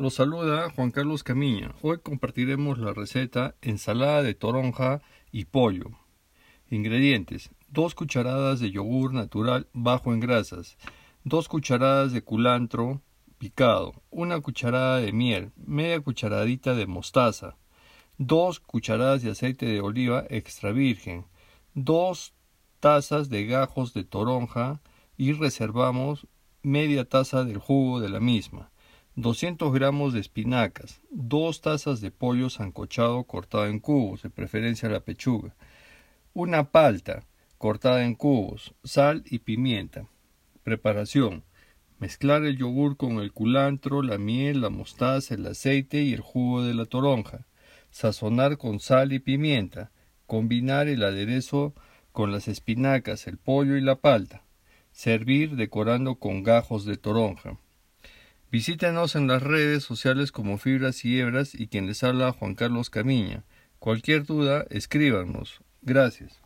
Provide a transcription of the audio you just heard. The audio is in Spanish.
Los saluda Juan Carlos Camiña. Hoy compartiremos la receta ensalada de toronja y pollo. Ingredientes: 2 cucharadas de yogur natural bajo en grasas, 2 cucharadas de culantro picado, una cucharada de miel, media cucharadita de mostaza, 2 cucharadas de aceite de oliva extra virgen, 2 tazas de gajos de toronja y reservamos media taza del jugo de la misma. 200 gramos de espinacas, 2 tazas de pollo sancochado cortado en cubos, de preferencia la pechuga, una palta cortada en cubos, sal y pimienta. Preparación. Mezclar el yogur con el culantro, la miel, la mostaza, el aceite y el jugo de la toronja. Sazonar con sal y pimienta. Combinar el aderezo con las espinacas, el pollo y la palta. Servir decorando con gajos de toronja. Visítenos en las redes sociales como Fibras y Hebras y quien les habla Juan Carlos Camiña. Cualquier duda, escríbanos. Gracias.